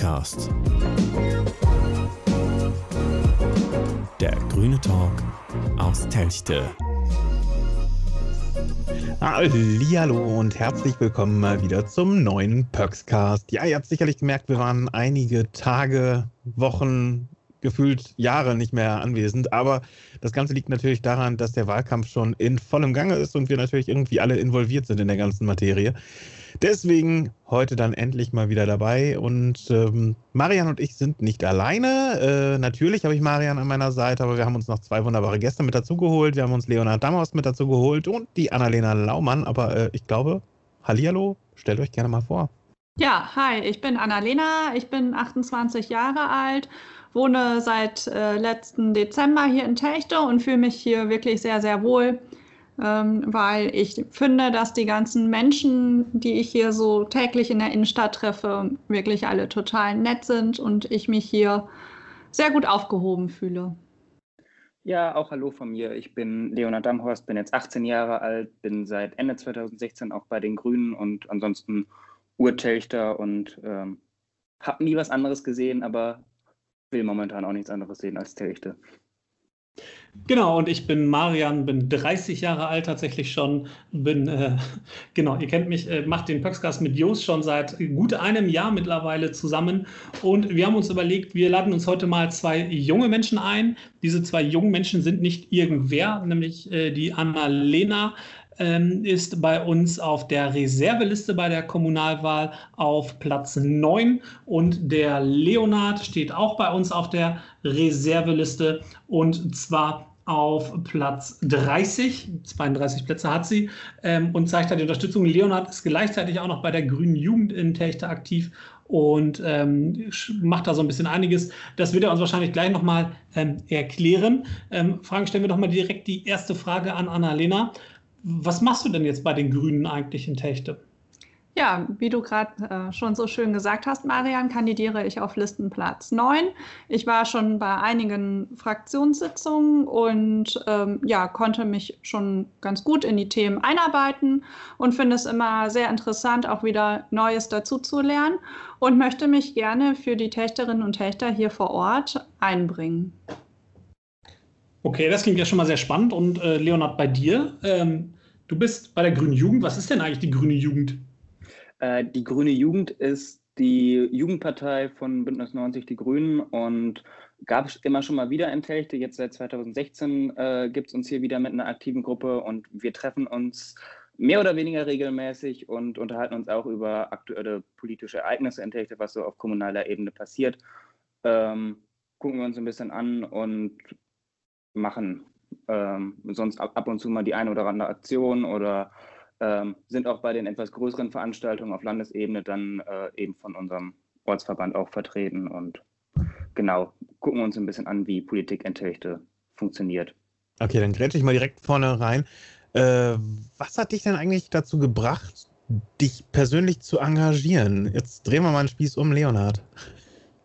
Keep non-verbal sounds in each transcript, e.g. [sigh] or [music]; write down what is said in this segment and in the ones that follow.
Pöxcast. Der grüne Talk aus Telchte. Hallo und herzlich willkommen mal wieder zum neuen Perkscast. Ja, ihr habt sicherlich gemerkt, wir waren einige Tage, Wochen, gefühlt Jahre nicht mehr anwesend. Aber das Ganze liegt natürlich daran, dass der Wahlkampf schon in vollem Gange ist und wir natürlich irgendwie alle involviert sind in der ganzen Materie. Deswegen heute dann endlich mal wieder dabei. Und ähm, Marian und ich sind nicht alleine. Äh, natürlich habe ich Marian an meiner Seite, aber wir haben uns noch zwei wunderbare Gäste mit dazu geholt. Wir haben uns Leonard Damhaus mit dazu geholt und die Annalena Laumann. Aber äh, ich glaube, Hallihallo, stellt euch gerne mal vor. Ja, hi, ich bin Annalena, ich bin 28 Jahre alt wohne seit äh, letzten Dezember hier in Techte und fühle mich hier wirklich sehr, sehr wohl, ähm, weil ich finde, dass die ganzen Menschen, die ich hier so täglich in der Innenstadt treffe, wirklich alle total nett sind und ich mich hier sehr gut aufgehoben fühle. Ja, auch hallo von mir. Ich bin Leonard Damhorst, bin jetzt 18 Jahre alt, bin seit Ende 2016 auch bei den Grünen und ansonsten Urtelchter und ähm, habe nie was anderes gesehen, aber will momentan auch nichts anderes sehen als Telchte. Genau, und ich bin Marian, bin 30 Jahre alt tatsächlich schon, bin, äh, [laughs] genau, ihr kennt mich, äh, macht den Pöxcast mit Jos schon seit gut einem Jahr mittlerweile zusammen und wir haben uns überlegt, wir laden uns heute mal zwei junge Menschen ein. Diese zwei jungen Menschen sind nicht irgendwer, nämlich äh, die Anna-Lena ähm, ist bei uns auf der Reserveliste bei der Kommunalwahl auf Platz 9 und der Leonard steht auch bei uns auf der Reserveliste und zwar auf Platz 30, 32 Plätze hat sie ähm, und zeigt da die Unterstützung. Leonard ist gleichzeitig auch noch bei der Grünen Jugend in Techte aktiv und ähm, macht da so ein bisschen einiges. Das wird er uns wahrscheinlich gleich nochmal ähm, erklären. Ähm, Fragen stellen wir doch mal direkt die erste Frage an Annalena. Was machst du denn jetzt bei den Grünen eigentlich in Techte? Ja, wie du gerade äh, schon so schön gesagt hast, Marian, kandidiere ich auf Listenplatz 9. Ich war schon bei einigen Fraktionssitzungen und ähm, ja, konnte mich schon ganz gut in die Themen einarbeiten und finde es immer sehr interessant, auch wieder Neues dazu zu lernen und möchte mich gerne für die Techterinnen und Techter hier vor Ort einbringen. Okay, das klingt ja schon mal sehr spannend. Und äh, Leonhard, bei dir, ähm, du bist bei der Grünen Jugend. Was ist denn eigentlich die Grüne Jugend? Äh, die Grüne Jugend ist die Jugendpartei von Bündnis 90 Die Grünen und gab es immer schon mal wieder in Telchte. Jetzt seit 2016 äh, gibt es uns hier wieder mit einer aktiven Gruppe und wir treffen uns mehr oder weniger regelmäßig und unterhalten uns auch über aktuelle politische Ereignisse in Telchte, was so auf kommunaler Ebene passiert. Ähm, gucken wir uns ein bisschen an und machen ähm, sonst ab, ab, und zu mal die eine oder andere Aktion oder ähm, sind auch bei den etwas größeren Veranstaltungen auf Landesebene dann äh, eben von unserem Ortsverband auch vertreten und genau, gucken wir uns ein bisschen an, wie Politik in Techte funktioniert. Okay, dann grätsche ich mal direkt vorne rein. Äh, was hat dich denn eigentlich dazu gebracht, dich persönlich zu engagieren? Jetzt drehen wir mal einen Spieß um, Leonhard.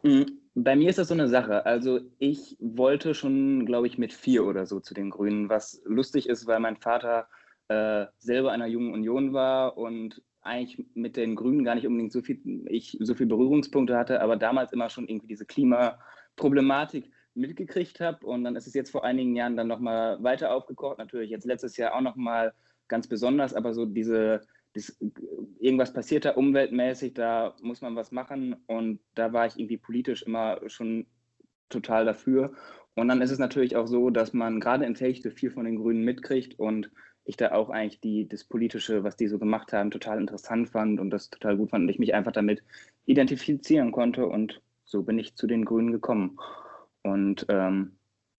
Mhm. Bei mir ist das so eine Sache. Also ich wollte schon, glaube ich, mit vier oder so zu den Grünen, was lustig ist, weil mein Vater äh, selber einer jungen Union war und eigentlich mit den Grünen gar nicht unbedingt so viel, ich so viel Berührungspunkte hatte, aber damals immer schon irgendwie diese Klimaproblematik mitgekriegt habe. Und dann ist es jetzt vor einigen Jahren dann nochmal weiter aufgekocht. Natürlich jetzt letztes Jahr auch nochmal ganz besonders, aber so diese das, irgendwas passiert da umweltmäßig, da muss man was machen und da war ich irgendwie politisch immer schon total dafür. Und dann ist es natürlich auch so, dass man gerade in Techte viel von den Grünen mitkriegt und ich da auch eigentlich die, das Politische, was die so gemacht haben, total interessant fand und das total gut fand und ich mich einfach damit identifizieren konnte und so bin ich zu den Grünen gekommen und ähm,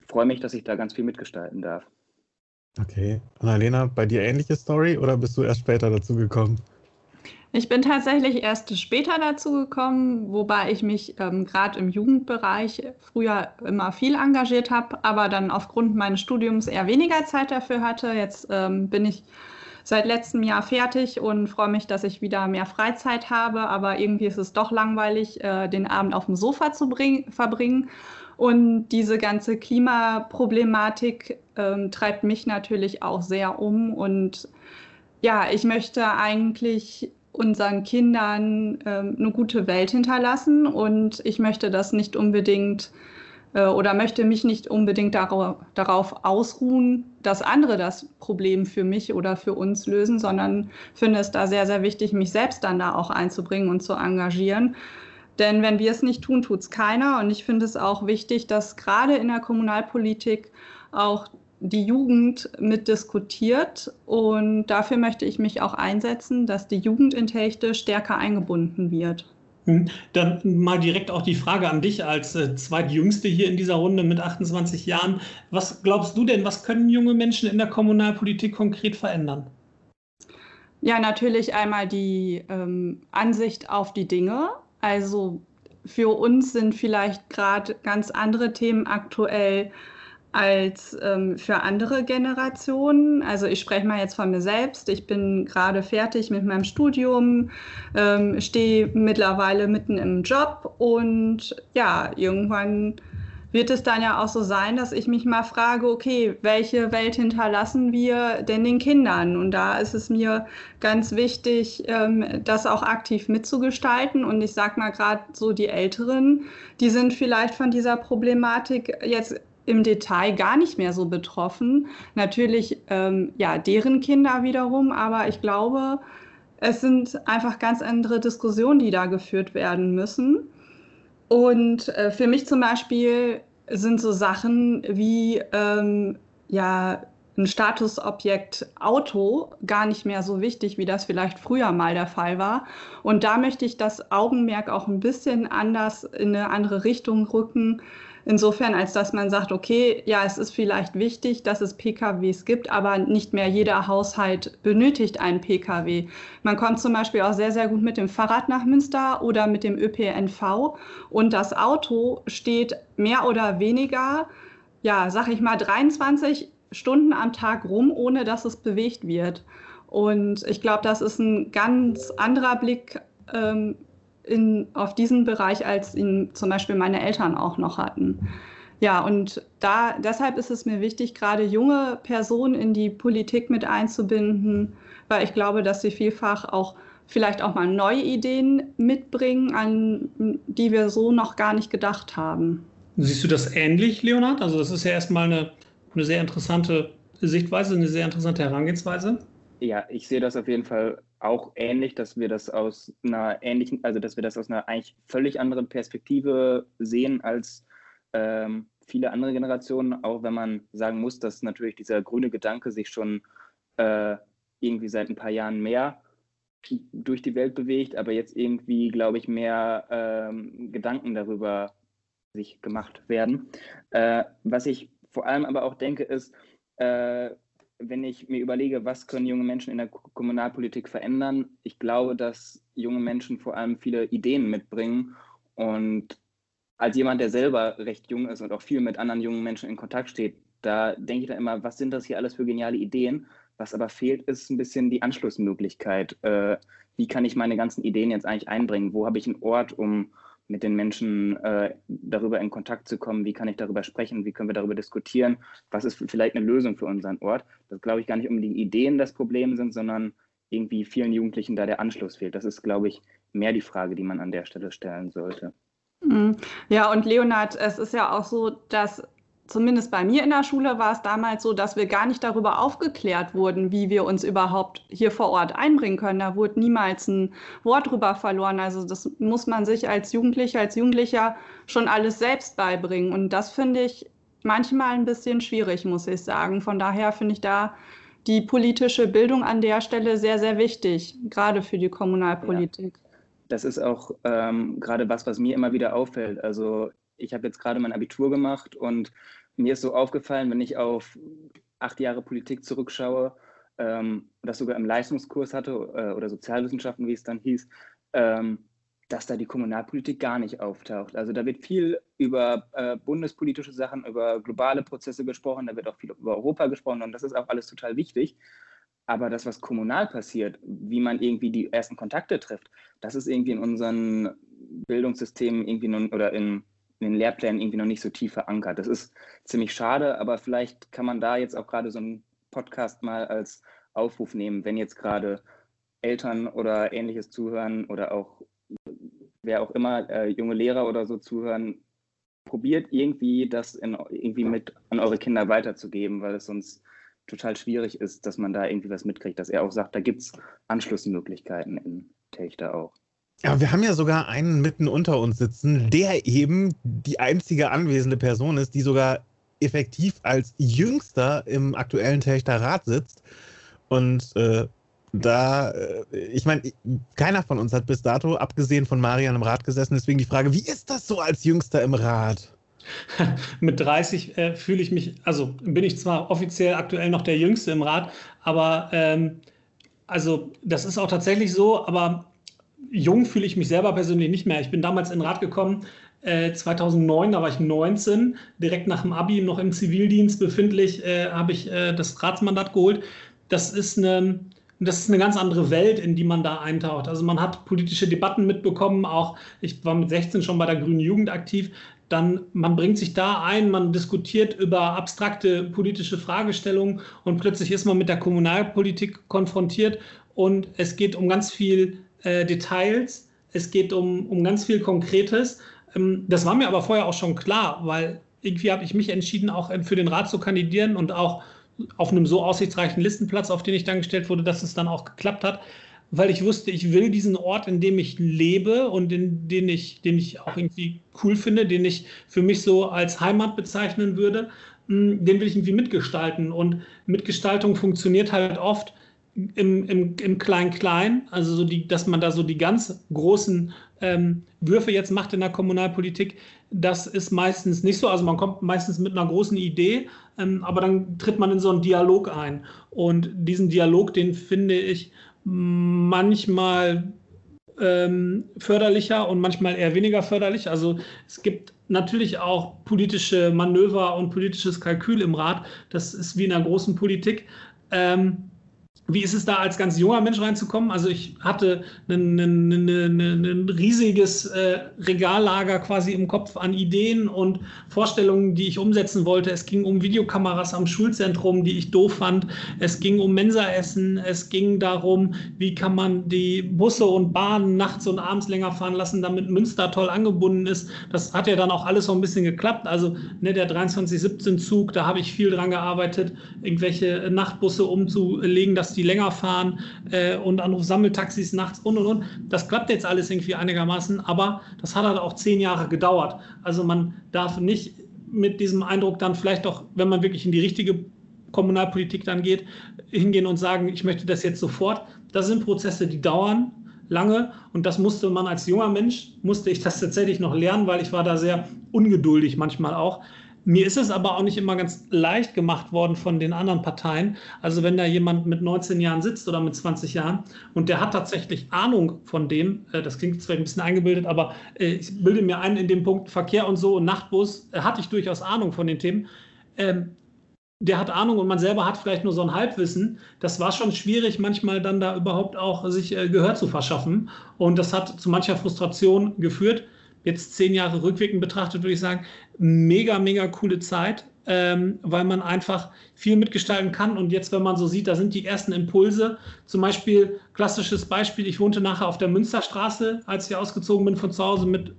freue mich, dass ich da ganz viel mitgestalten darf. Okay. Annalena, bei dir ähnliche Story oder bist du erst später dazu gekommen? Ich bin tatsächlich erst später dazu gekommen, wobei ich mich ähm, gerade im Jugendbereich früher immer viel engagiert habe, aber dann aufgrund meines Studiums eher weniger Zeit dafür hatte. Jetzt ähm, bin ich seit letztem Jahr fertig und freue mich, dass ich wieder mehr Freizeit habe, aber irgendwie ist es doch langweilig, äh, den Abend auf dem Sofa zu verbringen. Und diese ganze Klimaproblematik ähm, treibt mich natürlich auch sehr um. Und ja, ich möchte eigentlich unseren Kindern ähm, eine gute Welt hinterlassen und ich möchte das nicht unbedingt äh, oder möchte mich nicht unbedingt darauf, darauf ausruhen, dass andere das Problem für mich oder für uns lösen, sondern finde es da sehr, sehr wichtig, mich selbst dann da auch einzubringen und zu engagieren. Denn wenn wir es nicht tun, tut es keiner. Und ich finde es auch wichtig, dass gerade in der Kommunalpolitik auch die Jugend mitdiskutiert. Und dafür möchte ich mich auch einsetzen, dass die Jugend in Techte stärker eingebunden wird. Hm, dann mal direkt auch die Frage an dich als äh, zweitjüngste hier in dieser Runde mit 28 Jahren. Was glaubst du denn, was können junge Menschen in der Kommunalpolitik konkret verändern? Ja, natürlich einmal die ähm, Ansicht auf die Dinge. Also für uns sind vielleicht gerade ganz andere Themen aktuell als ähm, für andere Generationen. Also ich spreche mal jetzt von mir selbst. Ich bin gerade fertig mit meinem Studium, ähm, stehe mittlerweile mitten im Job und ja, irgendwann wird es dann ja auch so sein, dass ich mich mal frage, okay, welche Welt hinterlassen wir denn den Kindern? Und da ist es mir ganz wichtig, ähm, das auch aktiv mitzugestalten. Und ich sage mal gerade so die Älteren, die sind vielleicht von dieser Problematik jetzt im Detail gar nicht mehr so betroffen. Natürlich, ähm, ja, deren Kinder wiederum, aber ich glaube, es sind einfach ganz andere Diskussionen, die da geführt werden müssen. Und äh, für mich zum Beispiel sind so Sachen wie ähm, ja, ein Statusobjekt Auto gar nicht mehr so wichtig, wie das vielleicht früher mal der Fall war. Und da möchte ich das Augenmerk auch ein bisschen anders in eine andere Richtung rücken, Insofern, als dass man sagt, okay, ja, es ist vielleicht wichtig, dass es PKWs gibt, aber nicht mehr jeder Haushalt benötigt einen PKW. Man kommt zum Beispiel auch sehr, sehr gut mit dem Fahrrad nach Münster oder mit dem ÖPNV und das Auto steht mehr oder weniger, ja, sag ich mal, 23 Stunden am Tag rum, ohne dass es bewegt wird. Und ich glaube, das ist ein ganz anderer Blick ähm, in, auf diesen Bereich, als ihn zum Beispiel meine Eltern auch noch hatten. Ja, und da, deshalb ist es mir wichtig, gerade junge Personen in die Politik mit einzubinden, weil ich glaube, dass sie vielfach auch vielleicht auch mal neue Ideen mitbringen, an die wir so noch gar nicht gedacht haben. Siehst du das ähnlich, Leonhard? Also das ist ja erstmal eine, eine sehr interessante Sichtweise, eine sehr interessante Herangehensweise. Ja, ich sehe das auf jeden Fall auch ähnlich, dass wir das aus einer ähnlichen, also dass wir das aus einer eigentlich völlig anderen Perspektive sehen als ähm, viele andere Generationen, auch wenn man sagen muss, dass natürlich dieser grüne Gedanke sich schon äh, irgendwie seit ein paar Jahren mehr durch die Welt bewegt, aber jetzt irgendwie, glaube ich, mehr ähm, Gedanken darüber sich gemacht werden. Äh, was ich vor allem aber auch denke, ist, äh, wenn ich mir überlege, was können junge Menschen in der Kommunalpolitik verändern, ich glaube, dass junge Menschen vor allem viele Ideen mitbringen. Und als jemand, der selber recht jung ist und auch viel mit anderen jungen Menschen in Kontakt steht, da denke ich dann immer, was sind das hier alles für geniale Ideen? Was aber fehlt, ist ein bisschen die Anschlussmöglichkeit. Äh, wie kann ich meine ganzen Ideen jetzt eigentlich einbringen? Wo habe ich einen Ort, um mit den Menschen äh, darüber in Kontakt zu kommen, wie kann ich darüber sprechen, wie können wir darüber diskutieren, was ist vielleicht eine Lösung für unseren Ort. Das glaube ich gar nicht unbedingt Ideen das Problem sind, sondern irgendwie vielen Jugendlichen da der Anschluss fehlt. Das ist, glaube ich, mehr die Frage, die man an der Stelle stellen sollte. Mhm. Ja, und Leonhard, es ist ja auch so, dass zumindest bei mir in der Schule war es damals so, dass wir gar nicht darüber aufgeklärt wurden, wie wir uns überhaupt hier vor Ort einbringen können. Da wurde niemals ein Wort drüber verloren. Also das muss man sich als Jugendlicher, als Jugendlicher schon alles selbst beibringen. Und das finde ich manchmal ein bisschen schwierig, muss ich sagen. Von daher finde ich da die politische Bildung an der Stelle sehr, sehr wichtig, gerade für die Kommunalpolitik. Ja. Das ist auch ähm, gerade was, was mir immer wieder auffällt. Also ich habe jetzt gerade mein Abitur gemacht und mir ist so aufgefallen, wenn ich auf acht Jahre Politik zurückschaue, ähm, das sogar im Leistungskurs hatte äh, oder Sozialwissenschaften, wie es dann hieß, ähm, dass da die Kommunalpolitik gar nicht auftaucht. Also da wird viel über äh, bundespolitische Sachen, über globale Prozesse gesprochen, da wird auch viel über Europa gesprochen und das ist auch alles total wichtig. Aber das, was kommunal passiert, wie man irgendwie die ersten Kontakte trifft, das ist irgendwie in unseren Bildungssystemen irgendwie nun, oder in in den Lehrplänen irgendwie noch nicht so tief verankert. Das ist ziemlich schade, aber vielleicht kann man da jetzt auch gerade so einen Podcast mal als Aufruf nehmen, wenn jetzt gerade Eltern oder ähnliches zuhören oder auch wer auch immer, äh, junge Lehrer oder so zuhören, probiert irgendwie das in, irgendwie mit an eure Kinder weiterzugeben, weil es sonst total schwierig ist, dass man da irgendwie was mitkriegt, dass er auch sagt, da gibt es Anschlussmöglichkeiten in Techter auch. Ja, wir haben ja sogar einen mitten unter uns sitzen, der eben die einzige anwesende Person ist, die sogar effektiv als Jüngster im aktuellen Techter Rat sitzt. Und äh, da, äh, ich meine, keiner von uns hat bis dato, abgesehen von Marian, im Rat gesessen. Deswegen die Frage, wie ist das so als Jüngster im Rat? [laughs] Mit 30 äh, fühle ich mich, also bin ich zwar offiziell aktuell noch der Jüngste im Rat, aber ähm, also das ist auch tatsächlich so, aber jung fühle ich mich selber persönlich nicht mehr. Ich bin damals in Rat gekommen, äh, 2009, da war ich 19, direkt nach dem Abi noch im Zivildienst befindlich, äh, habe ich äh, das Ratsmandat geholt. Das ist eine das ist eine ganz andere Welt, in die man da eintaucht. Also man hat politische Debatten mitbekommen, auch ich war mit 16 schon bei der Grünen Jugend aktiv. Dann man bringt sich da ein, man diskutiert über abstrakte politische Fragestellungen und plötzlich ist man mit der Kommunalpolitik konfrontiert und es geht um ganz viel äh, Details, es geht um, um ganz viel Konkretes. Ähm, das war mir aber vorher auch schon klar, weil irgendwie habe ich mich entschieden, auch für den Rat zu kandidieren und auch auf einem so aussichtsreichen Listenplatz, auf den ich dann gestellt wurde, dass es dann auch geklappt hat, weil ich wusste, ich will diesen Ort, in dem ich lebe und in den ich, den ich auch irgendwie cool finde, den ich für mich so als Heimat bezeichnen würde, hm, den will ich irgendwie mitgestalten. Und Mitgestaltung funktioniert halt oft im, im, im Klein-Klein, also so die, dass man da so die ganz großen ähm, Würfe jetzt macht in der Kommunalpolitik, das ist meistens nicht so. Also man kommt meistens mit einer großen Idee, ähm, aber dann tritt man in so einen Dialog ein. Und diesen Dialog, den finde ich manchmal ähm, förderlicher und manchmal eher weniger förderlich. Also es gibt natürlich auch politische Manöver und politisches Kalkül im Rat. Das ist wie in der großen Politik. Ähm, wie ist es da als ganz junger Mensch reinzukommen? Also ich hatte ein, riesiges äh, Regallager quasi im Kopf an Ideen und Vorstellungen, die ich umsetzen wollte. Es ging um Videokameras am Schulzentrum, die ich doof fand. Es ging um Mensaessen. Es ging darum, wie kann man die Busse und Bahnen nachts und abends länger fahren lassen, damit Münster toll angebunden ist. Das hat ja dann auch alles so ein bisschen geklappt. Also ne, der 2317-Zug, da habe ich viel dran gearbeitet, irgendwelche Nachtbusse umzulegen, dass die länger fahren äh, und Anruf-Sammeltaxis nachts und und und. Das klappt jetzt alles irgendwie einigermaßen, aber das hat halt auch zehn Jahre gedauert. Also man darf nicht mit diesem Eindruck dann vielleicht auch, wenn man wirklich in die richtige Kommunalpolitik dann geht, hingehen und sagen, ich möchte das jetzt sofort. Das sind Prozesse, die dauern lange und das musste man als junger Mensch, musste ich das tatsächlich noch lernen, weil ich war da sehr ungeduldig manchmal auch. Mir ist es aber auch nicht immer ganz leicht gemacht worden von den anderen Parteien. Also wenn da jemand mit 19 Jahren sitzt oder mit 20 Jahren und der hat tatsächlich Ahnung von dem, äh, das klingt zwar ein bisschen eingebildet, aber äh, ich bilde mir ein in dem Punkt Verkehr und so und Nachtbus, äh, hatte ich durchaus Ahnung von den Themen. Ähm, der hat Ahnung und man selber hat vielleicht nur so ein Halbwissen. Das war schon schwierig, manchmal dann da überhaupt auch sich Gehör zu verschaffen. Und das hat zu mancher Frustration geführt jetzt zehn Jahre rückwirkend betrachtet, würde ich sagen, mega, mega coole Zeit, ähm, weil man einfach viel mitgestalten kann. Und jetzt, wenn man so sieht, da sind die ersten Impulse. Zum Beispiel, klassisches Beispiel, ich wohnte nachher auf der Münsterstraße, als ich ausgezogen bin von zu Hause mit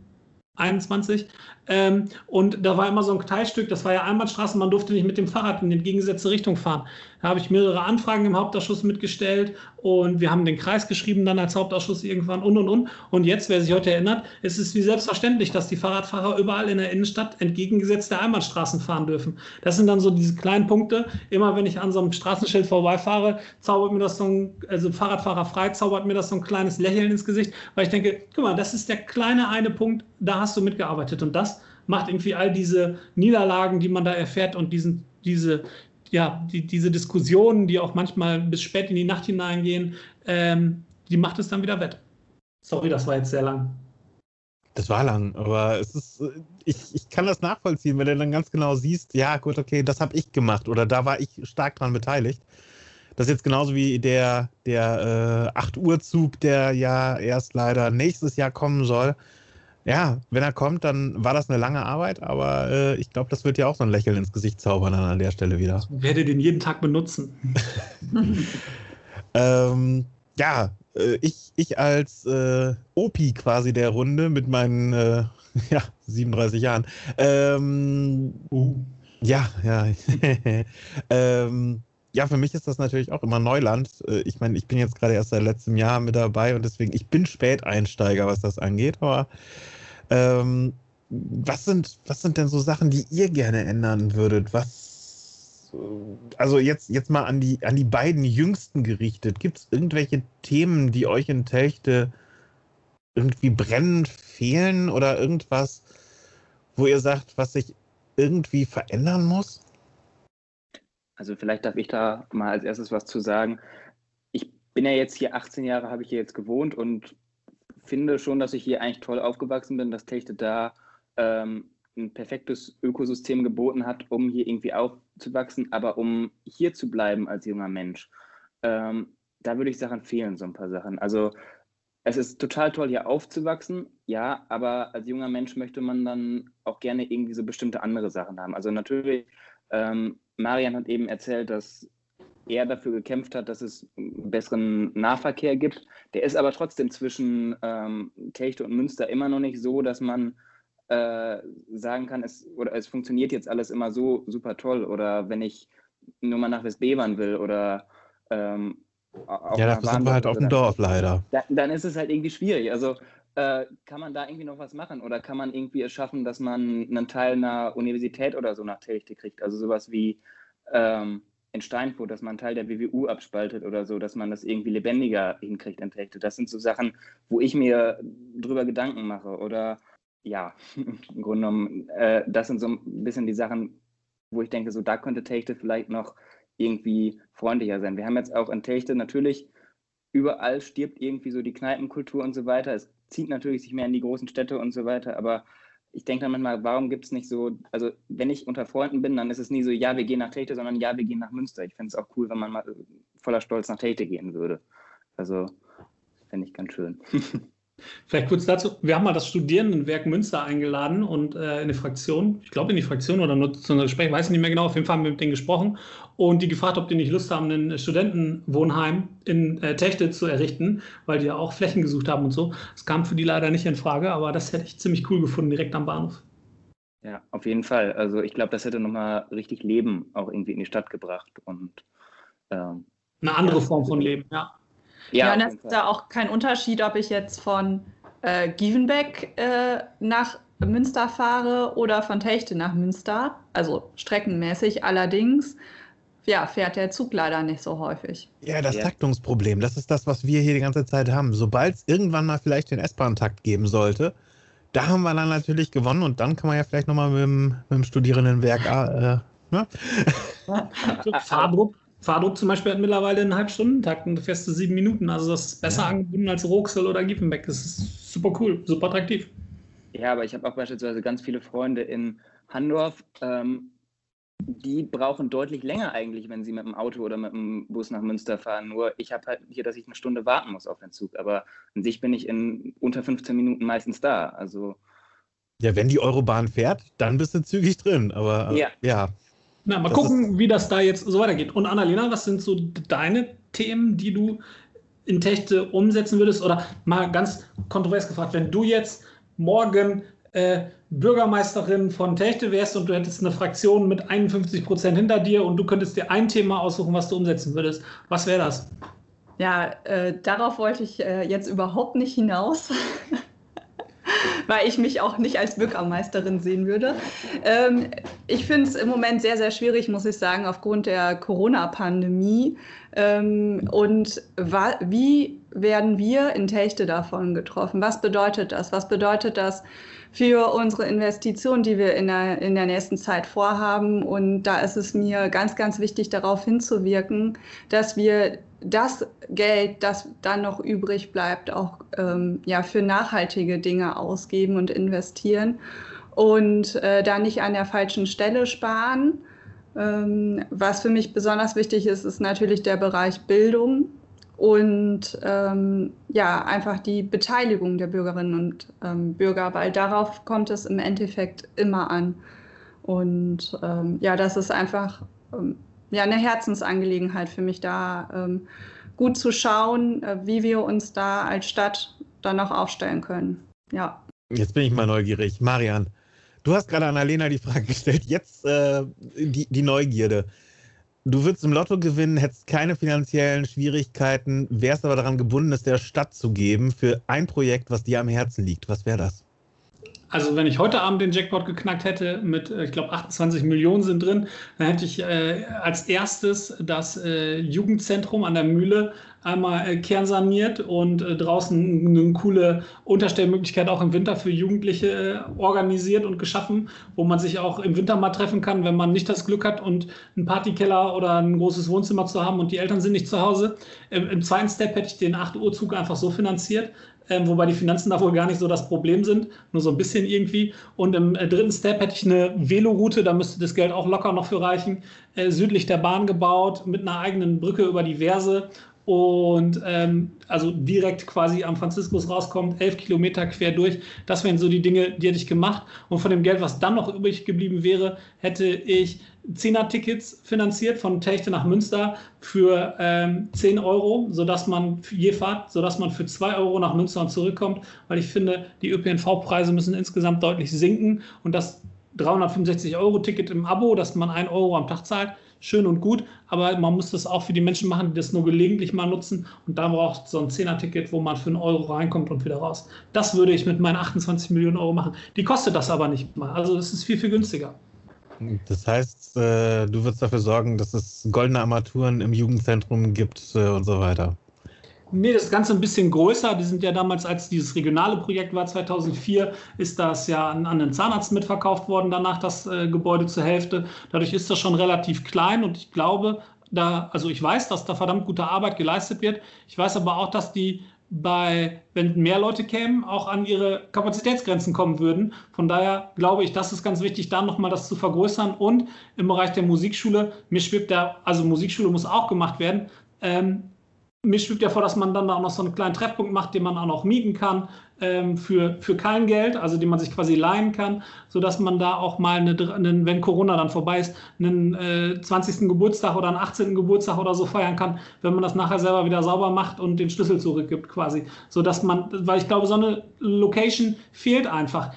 21. Ähm, und da war immer so ein Teilstück, das war ja Einbahnstraße, man durfte nicht mit dem Fahrrad in die entgegengesetzte Richtung fahren. Habe ich mehrere Anfragen im Hauptausschuss mitgestellt und wir haben den Kreis geschrieben dann als Hauptausschuss irgendwann und und und. Und jetzt, wer sich heute erinnert, ist es wie selbstverständlich, dass die Fahrradfahrer überall in der Innenstadt entgegengesetzt der Einbahnstraßen fahren dürfen. Das sind dann so diese kleinen Punkte. Immer wenn ich an so einem Straßenschild vorbeifahre, zaubert mir das so ein, also Fahrradfahrer frei, zaubert mir das so ein kleines Lächeln ins Gesicht, weil ich denke, guck mal, das ist der kleine eine Punkt, da hast du mitgearbeitet und das macht irgendwie all diese Niederlagen, die man da erfährt und diesen, diese, ja, die, diese Diskussionen, die auch manchmal bis spät in die Nacht hineingehen, ähm, die macht es dann wieder wett. Sorry, das war jetzt sehr lang. Das war lang, aber es ist, ich, ich kann das nachvollziehen, wenn du dann ganz genau siehst, ja gut, okay, das habe ich gemacht oder da war ich stark dran beteiligt. Das ist jetzt genauso wie der, der äh, 8 Uhr Zug, der ja erst leider nächstes Jahr kommen soll. Ja, wenn er kommt, dann war das eine lange Arbeit, aber äh, ich glaube, das wird ja auch so ein Lächeln ins Gesicht zaubern dann an der Stelle wieder. Ich werde den jeden Tag benutzen. [laughs] ähm, ja, äh, ich, ich als äh, Opi quasi der Runde mit meinen äh, [laughs] ja, 37 Jahren. Ähm, uh. Ja, ja. [laughs] ähm, ja, für mich ist das natürlich auch immer Neuland. Äh, ich meine, ich bin jetzt gerade erst seit letztem Jahr mit dabei und deswegen, ich bin Späteinsteiger, was das angeht, aber ähm, was sind, was sind denn so Sachen, die ihr gerne ändern würdet? Was, also jetzt, jetzt mal an die, an die beiden Jüngsten gerichtet. Gibt es irgendwelche Themen, die euch in Telchte irgendwie brennend fehlen oder irgendwas, wo ihr sagt, was sich irgendwie verändern muss? Also vielleicht darf ich da mal als erstes was zu sagen. Ich bin ja jetzt hier 18 Jahre, habe ich hier jetzt gewohnt und finde schon, dass ich hier eigentlich toll aufgewachsen bin, dass Techte da ähm, ein perfektes Ökosystem geboten hat, um hier irgendwie aufzuwachsen, aber um hier zu bleiben als junger Mensch, ähm, da würde ich Sachen fehlen, so ein paar Sachen. Also es ist total toll, hier aufzuwachsen, ja, aber als junger Mensch möchte man dann auch gerne irgendwie so bestimmte andere Sachen haben. Also natürlich, ähm, Marian hat eben erzählt, dass er dafür gekämpft hat, dass es besseren Nahverkehr gibt. Der ist aber trotzdem zwischen ähm, Techte und Münster immer noch nicht so, dass man äh, sagen kann, es, oder es funktioniert jetzt alles immer so super toll. Oder wenn ich nur mal nach Westbevern will oder ähm, ja, dafür sind wir halt auf dem Dorf leider. Dann, dann, ist es halt irgendwie schwierig. Also äh, kann man da irgendwie noch was machen oder kann man irgendwie es schaffen, dass man einen Teil einer Universität oder so nach Telchte kriegt? Also sowas wie ähm, in Steinfurt, dass man einen Teil der WWU abspaltet oder so, dass man das irgendwie lebendiger hinkriegt in Telchte. Das sind so Sachen, wo ich mir drüber Gedanken mache. Oder ja, [laughs] im Grunde genommen, äh, das sind so ein bisschen die Sachen, wo ich denke, so da könnte Techte vielleicht noch irgendwie freundlicher sein. Wir haben jetzt auch in Techte natürlich, überall stirbt irgendwie so die Kneipenkultur und so weiter. Es zieht natürlich sich mehr in die großen Städte und so weiter, aber ich denke dann manchmal, warum gibt es nicht so, also wenn ich unter Freunden bin, dann ist es nie so, ja, wir gehen nach Techte, sondern ja, wir gehen nach Münster. Ich fände es auch cool, wenn man mal voller Stolz nach Techte gehen würde. Also, fände ich ganz schön. [laughs] Vielleicht kurz dazu. Wir haben mal das Studierendenwerk Münster eingeladen und äh, in die Fraktion, ich glaube in die Fraktion oder nur zu einem Gespräch, weiß ich nicht mehr genau, auf jeden Fall haben wir mit denen gesprochen und die gefragt, ob die nicht Lust haben, ein Studentenwohnheim in äh, Techte zu errichten, weil die ja auch Flächen gesucht haben und so. Das kam für die leider nicht in Frage, aber das hätte ich ziemlich cool gefunden, direkt am Bahnhof. Ja, auf jeden Fall. Also ich glaube, das hätte nochmal richtig Leben auch irgendwie in die Stadt gebracht und ähm, eine andere ja, Form von Leben, ja. Ja, ja und das ist da auch kein Unterschied, ob ich jetzt von äh, Gievenbeck äh, nach Münster fahre oder von Techte nach Münster, also streckenmäßig. Allerdings ja, fährt der Zug leider nicht so häufig. Ja, das ja. Taktungsproblem, das ist das, was wir hier die ganze Zeit haben. Sobald es irgendwann mal vielleicht den S-Bahn-Takt geben sollte, da haben wir dann natürlich gewonnen und dann kann man ja vielleicht nochmal mit, dem, mit dem Studierendenwerk äh, ne? [laughs] Fahrdruck, Fahrdruck zum Beispiel hat mittlerweile einen Halbstundentakt und feste sieben Minuten. Also das ist besser ja. angebunden als Roxel oder Giefenbeck. Das ist super cool, super attraktiv. Ja, aber ich habe auch beispielsweise ganz viele Freunde in Handorf. Ähm, die brauchen deutlich länger eigentlich, wenn sie mit dem Auto oder mit dem Bus nach Münster fahren. Nur ich habe halt hier, dass ich eine Stunde warten muss auf den Zug. Aber an sich bin ich in unter 15 Minuten meistens da. Also ja, wenn die Eurobahn fährt, dann bist du zügig drin. Aber ja. ja. Na, mal das gucken, wie das da jetzt so weitergeht. Und Annalena, was sind so deine Themen, die du in Techte umsetzen würdest? Oder mal ganz kontrovers gefragt, wenn du jetzt morgen äh, Bürgermeisterin von Techte wärst und du hättest eine Fraktion mit 51 Prozent hinter dir und du könntest dir ein Thema aussuchen, was du umsetzen würdest, was wäre das? Ja, äh, darauf wollte ich äh, jetzt überhaupt nicht hinaus. [laughs] weil ich mich auch nicht als Bürgermeisterin sehen würde. Ähm, ich finde es im Moment sehr, sehr schwierig, muss ich sagen, aufgrund der Corona-Pandemie. Ähm, und wie werden wir in Techte davon getroffen? Was bedeutet das? Was bedeutet das für unsere Investitionen, die wir in der, in der nächsten Zeit vorhaben? Und da ist es mir ganz, ganz wichtig, darauf hinzuwirken, dass wir das Geld, das dann noch übrig bleibt, auch ähm, ja, für nachhaltige Dinge ausgeben und investieren und äh, da nicht an der falschen Stelle sparen. Ähm, was für mich besonders wichtig ist, ist natürlich der Bereich Bildung und ähm, ja, einfach die Beteiligung der Bürgerinnen und ähm, Bürger, weil darauf kommt es im Endeffekt immer an. Und ähm, ja, das ist einfach ähm, ja, eine Herzensangelegenheit für mich da, ähm, gut zu schauen, äh, wie wir uns da als Stadt dann noch aufstellen können. Ja. Jetzt bin ich mal neugierig. Marian, du hast gerade an Alena die Frage gestellt. Jetzt äh, die, die Neugierde. Du würdest im Lotto gewinnen, hättest keine finanziellen Schwierigkeiten, wärst aber daran gebunden, es der Stadt zu geben für ein Projekt, was dir am Herzen liegt. Was wäre das? Also wenn ich heute Abend den Jackpot geknackt hätte mit, äh, ich glaube, 28 Millionen sind drin, dann hätte ich äh, als erstes das äh, Jugendzentrum an der Mühle einmal äh, kernsaniert und äh, draußen eine coole Unterstellmöglichkeit auch im Winter für Jugendliche äh, organisiert und geschaffen, wo man sich auch im Winter mal treffen kann, wenn man nicht das Glück hat und einen Partykeller oder ein großes Wohnzimmer zu haben und die Eltern sind nicht zu Hause. Im, im zweiten Step hätte ich den 8 Uhr Zug einfach so finanziert, ähm, wobei die Finanzen da wohl gar nicht so das Problem sind, nur so ein bisschen irgendwie. Und im äh, dritten Step hätte ich eine Veloroute, da müsste das Geld auch locker noch für reichen, äh, südlich der Bahn gebaut, mit einer eigenen Brücke über die Verse und ähm, also direkt quasi am Franziskus rauskommt, elf Kilometer quer durch. Das wären so die Dinge, die hätte ich gemacht. Und von dem Geld, was dann noch übrig geblieben wäre, hätte ich Zehner-Tickets finanziert von Techte nach Münster für ähm, 10 Euro, sodass man je Fahrt, sodass man für 2 Euro nach Münster und zurückkommt, weil ich finde, die ÖPNV-Preise müssen insgesamt deutlich sinken und das 365 Euro Ticket im Abo, dass man 1 Euro am Tag zahlt, schön und gut, aber man muss das auch für die Menschen machen, die das nur gelegentlich mal nutzen und da braucht so ein 10er-Ticket, wo man für einen Euro reinkommt und wieder raus. Das würde ich mit meinen 28 Millionen Euro machen. Die kostet das aber nicht mal, also das ist viel, viel günstiger. Das heißt, äh, du wirst dafür sorgen, dass es goldene Armaturen im Jugendzentrum gibt äh, und so weiter. Nee, das Ganze ein bisschen größer. Die sind ja damals, als dieses regionale Projekt war, 2004, ist das ja an, an den Zahnarzt mitverkauft worden, danach das äh, Gebäude zur Hälfte. Dadurch ist das schon relativ klein und ich glaube, da, also ich weiß, dass da verdammt gute Arbeit geleistet wird. Ich weiß aber auch, dass die bei, wenn mehr Leute kämen, auch an ihre Kapazitätsgrenzen kommen würden. Von daher glaube ich, das ist ganz wichtig, da nochmal das zu vergrößern. Und im Bereich der Musikschule, mir schwebt der, also Musikschule muss auch gemacht werden. Ähm, mir schwebt ja vor, dass man dann auch noch so einen kleinen Treffpunkt macht, den man auch noch mieten kann ähm, für, für kein Geld, also den man sich quasi leihen kann, sodass man da auch mal, eine, eine, wenn Corona dann vorbei ist, einen äh, 20. Geburtstag oder einen 18. Geburtstag oder so feiern kann, wenn man das nachher selber wieder sauber macht und den Schlüssel zurückgibt quasi. Sodass man, weil ich glaube, so eine Location fehlt einfach.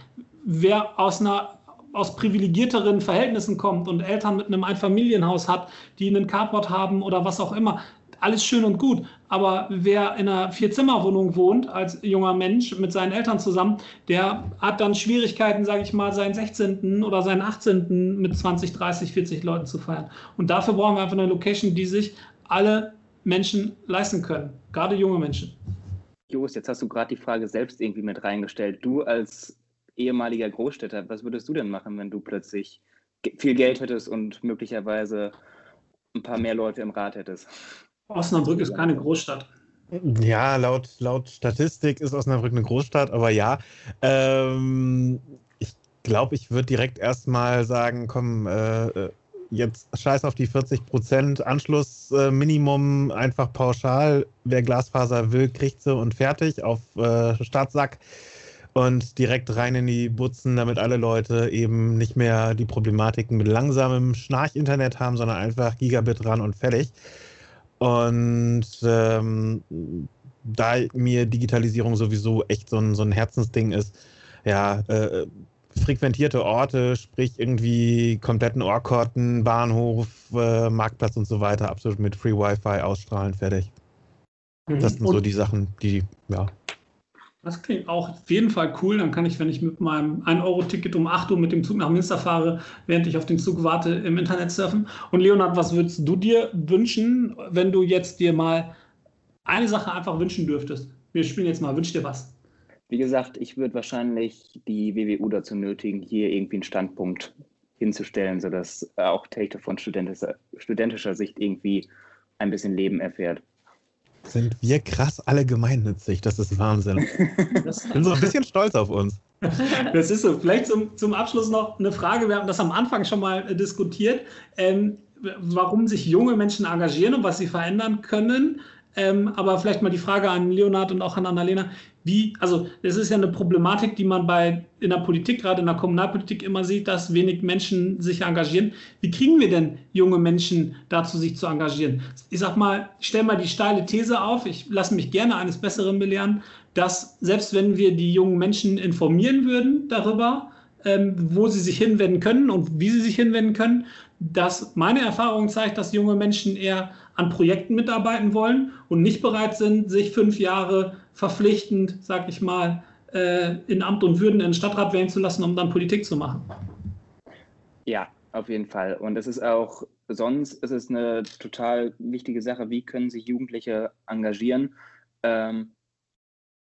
Wer aus einer aus privilegierteren Verhältnissen kommt und Eltern mit einem Einfamilienhaus hat, die einen Carport haben oder was auch immer, alles schön und gut. Aber wer in einer Vierzimmerwohnung wohnt, als junger Mensch mit seinen Eltern zusammen, der hat dann Schwierigkeiten, sage ich mal, seinen 16. oder seinen 18. mit 20, 30, 40 Leuten zu feiern. Und dafür brauchen wir einfach eine Location, die sich alle Menschen leisten können, gerade junge Menschen. Jos, jetzt hast du gerade die Frage selbst irgendwie mit reingestellt. Du als ehemaliger Großstädter, was würdest du denn machen, wenn du plötzlich viel Geld hättest und möglicherweise ein paar mehr Leute im Rat hättest? Osnabrück ist keine Großstadt. Ja, laut, laut Statistik ist Osnabrück eine Großstadt, aber ja. Ähm, ich glaube, ich würde direkt erstmal sagen, komm, äh, jetzt scheiß auf die 40 Prozent Anschlussminimum, äh, einfach pauschal. Wer Glasfaser will, kriegt sie und fertig auf äh, Staatssack und direkt rein in die Butzen, damit alle Leute eben nicht mehr die Problematiken mit langsamem Schnarch-Internet haben, sondern einfach Gigabit ran und fertig. Und ähm, da mir Digitalisierung sowieso echt so ein, so ein Herzensding ist, ja, äh, frequentierte Orte, sprich irgendwie kompletten Ortkorten, Bahnhof, äh, Marktplatz und so weiter, absolut mit Free Wi-Fi ausstrahlen, fertig. Mhm. Das sind und so die Sachen, die, ja. Das klingt auch auf jeden Fall cool. Dann kann ich, wenn ich mit meinem 1-Euro-Ticket um 8 Uhr mit dem Zug nach Münster fahre, während ich auf den Zug warte, im Internet surfen. Und Leonhard, was würdest du dir wünschen, wenn du jetzt dir mal eine Sache einfach wünschen dürftest? Wir spielen jetzt mal, wünsch dir was. Wie gesagt, ich würde wahrscheinlich die WWU dazu nötigen, hier irgendwie einen Standpunkt hinzustellen, sodass auch Tate von studentischer, studentischer Sicht irgendwie ein bisschen Leben erfährt sind wir krass alle gemeinnützig. Das ist Wahnsinn. Ich bin so ein bisschen stolz auf uns. Das ist so. Vielleicht zum, zum Abschluss noch eine Frage. Wir haben das am Anfang schon mal äh, diskutiert, ähm, warum sich junge Menschen engagieren und was sie verändern können. Ähm, aber vielleicht mal die Frage an Leonard und auch an Annalena. Wie, also es ist ja eine Problematik, die man bei in der Politik, gerade in der Kommunalpolitik immer sieht, dass wenig Menschen sich engagieren. Wie kriegen wir denn junge Menschen dazu, sich zu engagieren? Ich sag mal, ich stelle mal die steile These auf, ich lasse mich gerne eines Besseren belehren, dass selbst wenn wir die jungen Menschen informieren würden darüber, ähm, wo sie sich hinwenden können und wie sie sich hinwenden können, dass meine Erfahrung zeigt, dass junge Menschen eher an Projekten mitarbeiten wollen und nicht bereit sind, sich fünf Jahre verpflichtend, sag ich mal, äh, in Amt und Würden in den Stadtrat wählen zu lassen, um dann Politik zu machen. Ja, auf jeden Fall. Und es ist auch, sonst ist es eine total wichtige Sache, wie können sich Jugendliche engagieren. Ähm,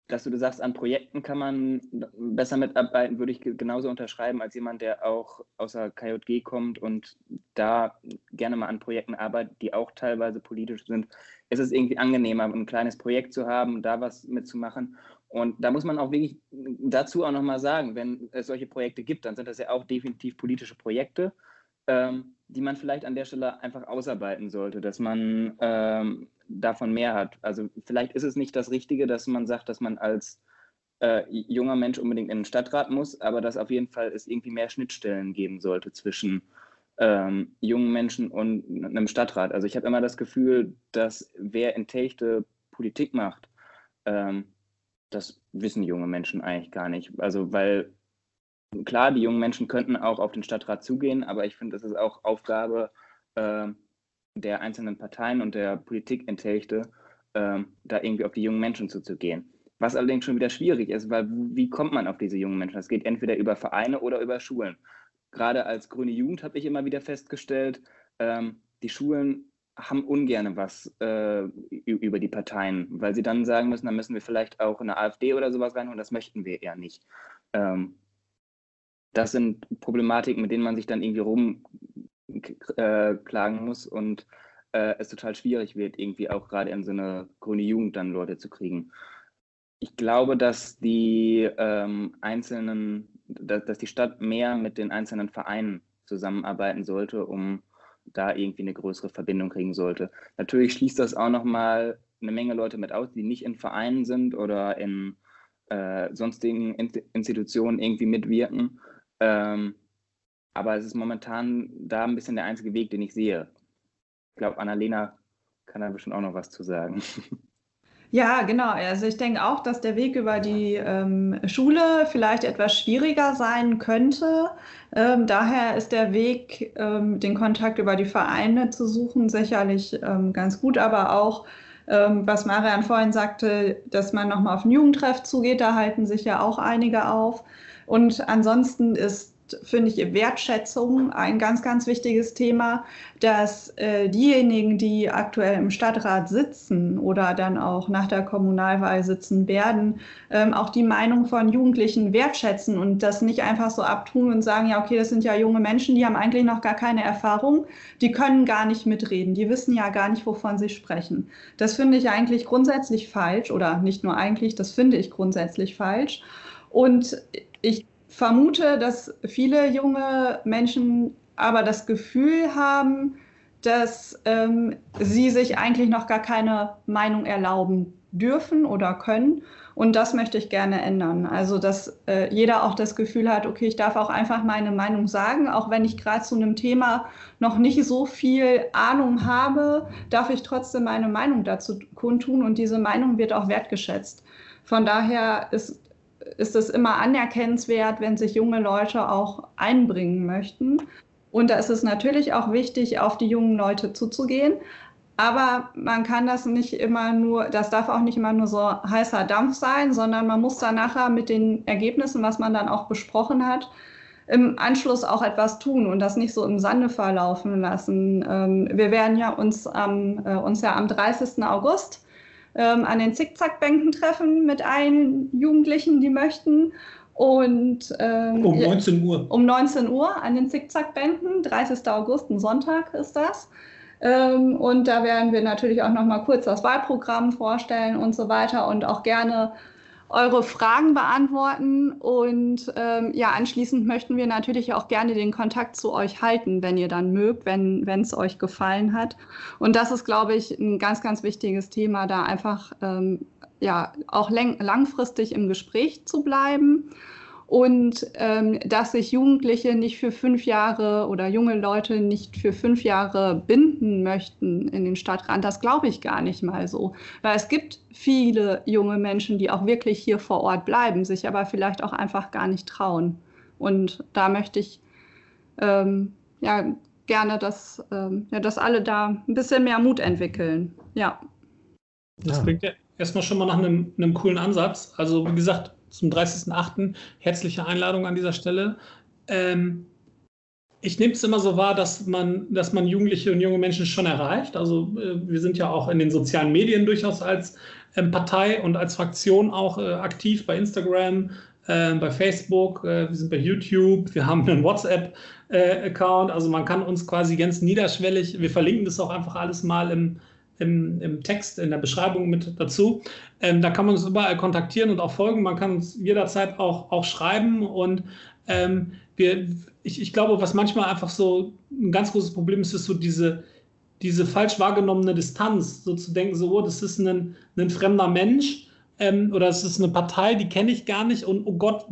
dass du sagst, an Projekten kann man besser mitarbeiten, würde ich genauso unterschreiben als jemand, der auch außer KJG kommt und da gerne mal an Projekten arbeitet, die auch teilweise politisch sind. Es ist irgendwie angenehmer, ein kleines Projekt zu haben, da was mitzumachen. Und da muss man auch wirklich dazu auch nochmal sagen, wenn es solche Projekte gibt, dann sind das ja auch definitiv politische Projekte, ähm, die man vielleicht an der Stelle einfach ausarbeiten sollte, dass man ähm, davon mehr hat. Also vielleicht ist es nicht das Richtige, dass man sagt, dass man als äh, junger Mensch unbedingt in den Stadtrat muss, aber dass auf jeden Fall es irgendwie mehr Schnittstellen geben sollte zwischen ähm, jungen Menschen und einem Stadtrat. Also ich habe immer das Gefühl, dass wer in Techte Politik macht, ähm, das wissen junge Menschen eigentlich gar nicht. Also weil klar, die jungen Menschen könnten auch auf den Stadtrat zugehen, aber ich finde, das ist auch Aufgabe äh, der einzelnen Parteien und der Politik enthälte, ähm, da irgendwie auf die jungen Menschen zuzugehen. Was allerdings schon wieder schwierig ist, weil wie kommt man auf diese jungen Menschen? Das geht entweder über Vereine oder über Schulen. Gerade als grüne Jugend habe ich immer wieder festgestellt, ähm, die Schulen haben ungern was äh, über die Parteien, weil sie dann sagen müssen, dann müssen wir vielleicht auch eine AfD oder sowas rein und das möchten wir eher nicht. Ähm, das sind Problematiken, mit denen man sich dann irgendwie rum äh, klagen muss und äh, es total schwierig wird, irgendwie auch gerade in so eine grüne Jugend dann Leute zu kriegen. Ich glaube, dass die ähm, einzelnen, dass, dass die Stadt mehr mit den einzelnen Vereinen zusammenarbeiten sollte, um da irgendwie eine größere Verbindung kriegen sollte. Natürlich schließt das auch nochmal eine Menge Leute mit aus, die nicht in Vereinen sind oder in äh, sonstigen Institutionen irgendwie mitwirken. Ähm, aber es ist momentan da ein bisschen der einzige Weg, den ich sehe. Ich glaube, Annalena kann da bestimmt auch noch was zu sagen. [laughs] Ja, genau. Also ich denke auch, dass der Weg über die ähm, Schule vielleicht etwas schwieriger sein könnte. Ähm, daher ist der Weg, ähm, den Kontakt über die Vereine zu suchen, sicherlich ähm, ganz gut, aber auch ähm, was Marian vorhin sagte, dass man nochmal auf den Jugendtreff zugeht, da halten sich ja auch einige auf. Und ansonsten ist finde ich, Wertschätzung ein ganz, ganz wichtiges Thema, dass äh, diejenigen, die aktuell im Stadtrat sitzen oder dann auch nach der Kommunalwahl sitzen werden, ähm, auch die Meinung von Jugendlichen wertschätzen und das nicht einfach so abtun und sagen, ja, okay, das sind ja junge Menschen, die haben eigentlich noch gar keine Erfahrung, die können gar nicht mitreden, die wissen ja gar nicht, wovon sie sprechen. Das finde ich eigentlich grundsätzlich falsch oder nicht nur eigentlich, das finde ich grundsätzlich falsch. Und ich vermute, dass viele junge Menschen aber das Gefühl haben, dass ähm, sie sich eigentlich noch gar keine Meinung erlauben dürfen oder können. Und das möchte ich gerne ändern. Also, dass äh, jeder auch das Gefühl hat, okay, ich darf auch einfach meine Meinung sagen, auch wenn ich gerade zu einem Thema noch nicht so viel Ahnung habe, darf ich trotzdem meine Meinung dazu kundtun und diese Meinung wird auch wertgeschätzt. Von daher ist ist es immer anerkennenswert, wenn sich junge Leute auch einbringen möchten. Und da ist es natürlich auch wichtig, auf die jungen Leute zuzugehen. Aber man kann das nicht immer nur, das darf auch nicht immer nur so heißer Dampf sein, sondern man muss dann nachher mit den Ergebnissen, was man dann auch besprochen hat, im Anschluss auch etwas tun und das nicht so im Sande verlaufen lassen. Ähm, wir werden ja uns, am, äh, uns ja am 30. August ähm, an den Zickzackbänken treffen mit allen Jugendlichen, die möchten. Und ähm, um 19 Uhr. Um 19 Uhr an den Zickzackbänken, 30. August, ein Sonntag ist das. Ähm, und da werden wir natürlich auch noch mal kurz das Wahlprogramm vorstellen und so weiter und auch gerne eure Fragen beantworten. Und ähm, ja, anschließend möchten wir natürlich auch gerne den Kontakt zu euch halten, wenn ihr dann mögt, wenn es euch gefallen hat. Und das ist, glaube ich, ein ganz, ganz wichtiges Thema, da einfach ähm, ja auch langfristig im Gespräch zu bleiben und ähm, dass sich Jugendliche nicht für fünf Jahre oder junge Leute nicht für fünf Jahre binden möchten in den Stadtrand, das glaube ich gar nicht mal so. Weil es gibt viele junge Menschen, die auch wirklich hier vor Ort bleiben, sich aber vielleicht auch einfach gar nicht trauen. Und da möchte ich ähm, ja gerne, dass, ähm, ja, dass alle da ein bisschen mehr Mut entwickeln. Ja. Das klingt ja erstmal schon mal nach einem, einem coolen Ansatz. Also wie gesagt, zum 30.08. Herzliche Einladung an dieser Stelle. Ähm, ich nehme es immer so wahr, dass man, dass man Jugendliche und junge Menschen schon erreicht. Also äh, wir sind ja auch in den sozialen Medien durchaus als ähm, Partei und als Fraktion auch äh, aktiv bei Instagram, äh, bei Facebook, äh, wir sind bei YouTube, wir haben einen WhatsApp-Account. Äh, also man kann uns quasi ganz niederschwellig, wir verlinken das auch einfach alles mal im, im, im Text, in der Beschreibung mit dazu. Ähm, da kann man uns überall kontaktieren und auch folgen. Man kann uns jederzeit auch, auch schreiben und ähm, wir, ich, ich glaube, was manchmal einfach so ein ganz großes Problem ist, ist so diese, diese falsch wahrgenommene Distanz, so zu denken, so, oh, das ist ein, ein fremder Mensch ähm, oder es ist eine Partei, die kenne ich gar nicht und oh Gott,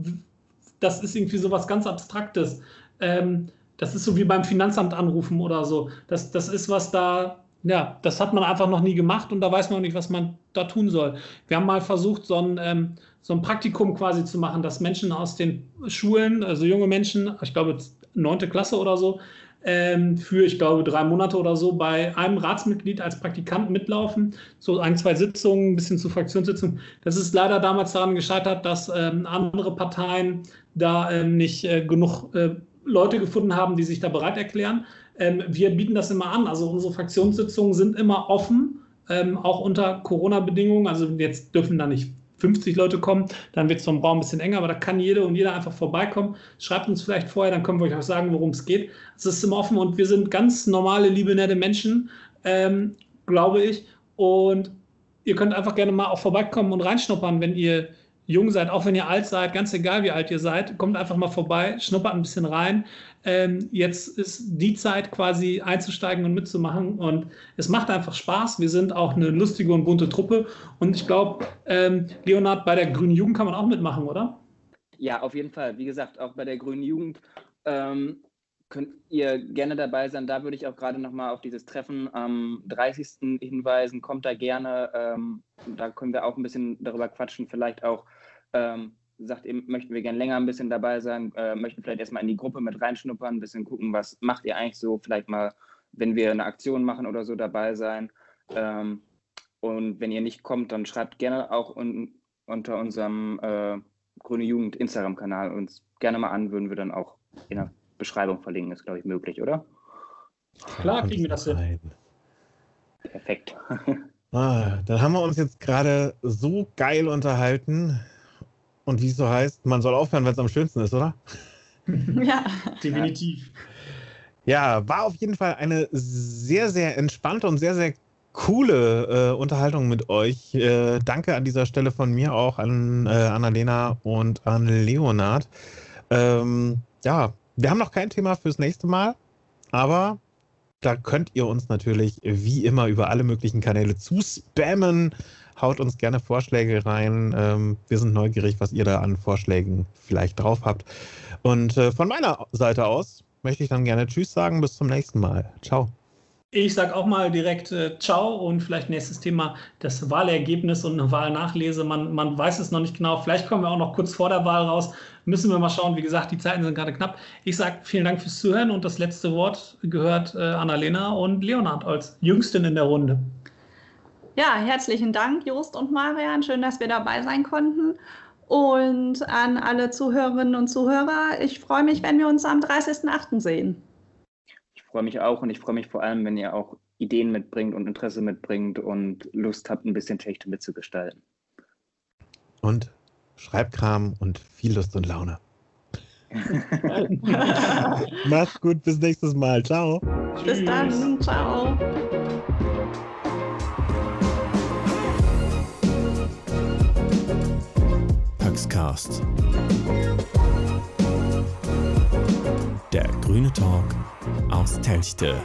das ist irgendwie so was ganz Abstraktes. Ähm, das ist so wie beim Finanzamt anrufen oder so. Das, das ist was da, ja, das hat man einfach noch nie gemacht und da weiß man auch nicht, was man da tun soll. Wir haben mal versucht, so ein, ähm, so ein Praktikum quasi zu machen, dass Menschen aus den Schulen, also junge Menschen, ich glaube neunte Klasse oder so, ähm, für, ich glaube, drei Monate oder so bei einem Ratsmitglied als Praktikant mitlaufen. So ein, zwei Sitzungen, ein bisschen zu Fraktionssitzungen. Das ist leider damals daran gescheitert, dass ähm, andere Parteien da ähm, nicht äh, genug äh, Leute gefunden haben, die sich da bereit erklären. Ähm, wir bieten das immer an. Also unsere Fraktionssitzungen sind immer offen, ähm, auch unter Corona-Bedingungen. Also jetzt dürfen da nicht 50 Leute kommen, dann wird es vom Raum ein bisschen enger, aber da kann jede und jeder einfach vorbeikommen. Schreibt uns vielleicht vorher, dann können wir euch auch sagen, worum es geht. Es ist immer offen und wir sind ganz normale, liebe, nette Menschen, ähm, glaube ich. Und ihr könnt einfach gerne mal auch vorbeikommen und reinschnuppern, wenn ihr jung seid, auch wenn ihr alt seid, ganz egal wie alt ihr seid, kommt einfach mal vorbei, schnuppert ein bisschen rein. Ähm, jetzt ist die Zeit quasi einzusteigen und mitzumachen und es macht einfach Spaß. Wir sind auch eine lustige und bunte Truppe und ich glaube, ähm, Leonhard, bei der Grünen Jugend kann man auch mitmachen, oder? Ja, auf jeden Fall. Wie gesagt, auch bei der Grünen Jugend ähm, könnt ihr gerne dabei sein. Da würde ich auch gerade nochmal auf dieses Treffen am 30. hinweisen. Kommt da gerne. Ähm, da können wir auch ein bisschen darüber quatschen. Vielleicht auch ähm, sagt eben, möchten wir gerne länger ein bisschen dabei sein, äh, möchten vielleicht erstmal in die Gruppe mit reinschnuppern, ein bisschen gucken, was macht ihr eigentlich so, vielleicht mal, wenn wir eine Aktion machen oder so dabei sein. Ähm, und wenn ihr nicht kommt, dann schreibt gerne auch un unter unserem äh, Grüne Jugend Instagram-Kanal uns gerne mal an, würden wir dann auch in der Beschreibung verlinken, ist glaube ich möglich, oder? Klar, kriegen wir das hin. Perfekt. [laughs] ah, dann haben wir uns jetzt gerade so geil unterhalten. Und wie es so heißt, man soll aufhören, wenn es am schönsten ist, oder? [laughs] Ja. Definitiv. Ja, war auf jeden Fall eine sehr, sehr entspannte und sehr, sehr coole äh, Unterhaltung mit euch. Äh, danke an dieser Stelle von mir auch an äh, Annalena und an Leonard. Ähm, ja, wir haben noch kein Thema fürs nächste Mal, aber da könnt ihr uns natürlich wie immer über alle möglichen Kanäle zuspammen. Haut uns gerne Vorschläge rein. Ähm, wir sind neugierig, was ihr da an Vorschlägen vielleicht drauf habt. Und äh, von meiner Seite aus möchte ich dann gerne Tschüss sagen. Bis zum nächsten Mal. Ciao. Ich sage auch mal direkt äh, Ciao und vielleicht nächstes Thema das Wahlergebnis und eine Wahlnachlese. Man, man weiß es noch nicht genau. Vielleicht kommen wir auch noch kurz vor der Wahl raus. Müssen wir mal schauen. Wie gesagt, die Zeiten sind gerade knapp. Ich sage vielen Dank fürs Zuhören und das letzte Wort gehört äh, Annalena und Leonard als Jüngsten in der Runde. Ja, herzlichen Dank, Jost und Marian. Schön, dass wir dabei sein konnten. Und an alle Zuhörerinnen und Zuhörer, ich freue mich, wenn wir uns am 30.08. sehen. Ich freue mich auch und ich freue mich vor allem, wenn ihr auch Ideen mitbringt und Interesse mitbringt und Lust habt, ein bisschen Technik mitzugestalten. Und Schreibkram und viel Lust und Laune. [laughs] [laughs] Macht's gut, bis nächstes Mal. Ciao. Bis dann. Ciao. Gründungscast. Der grüne Talk aus Telchte.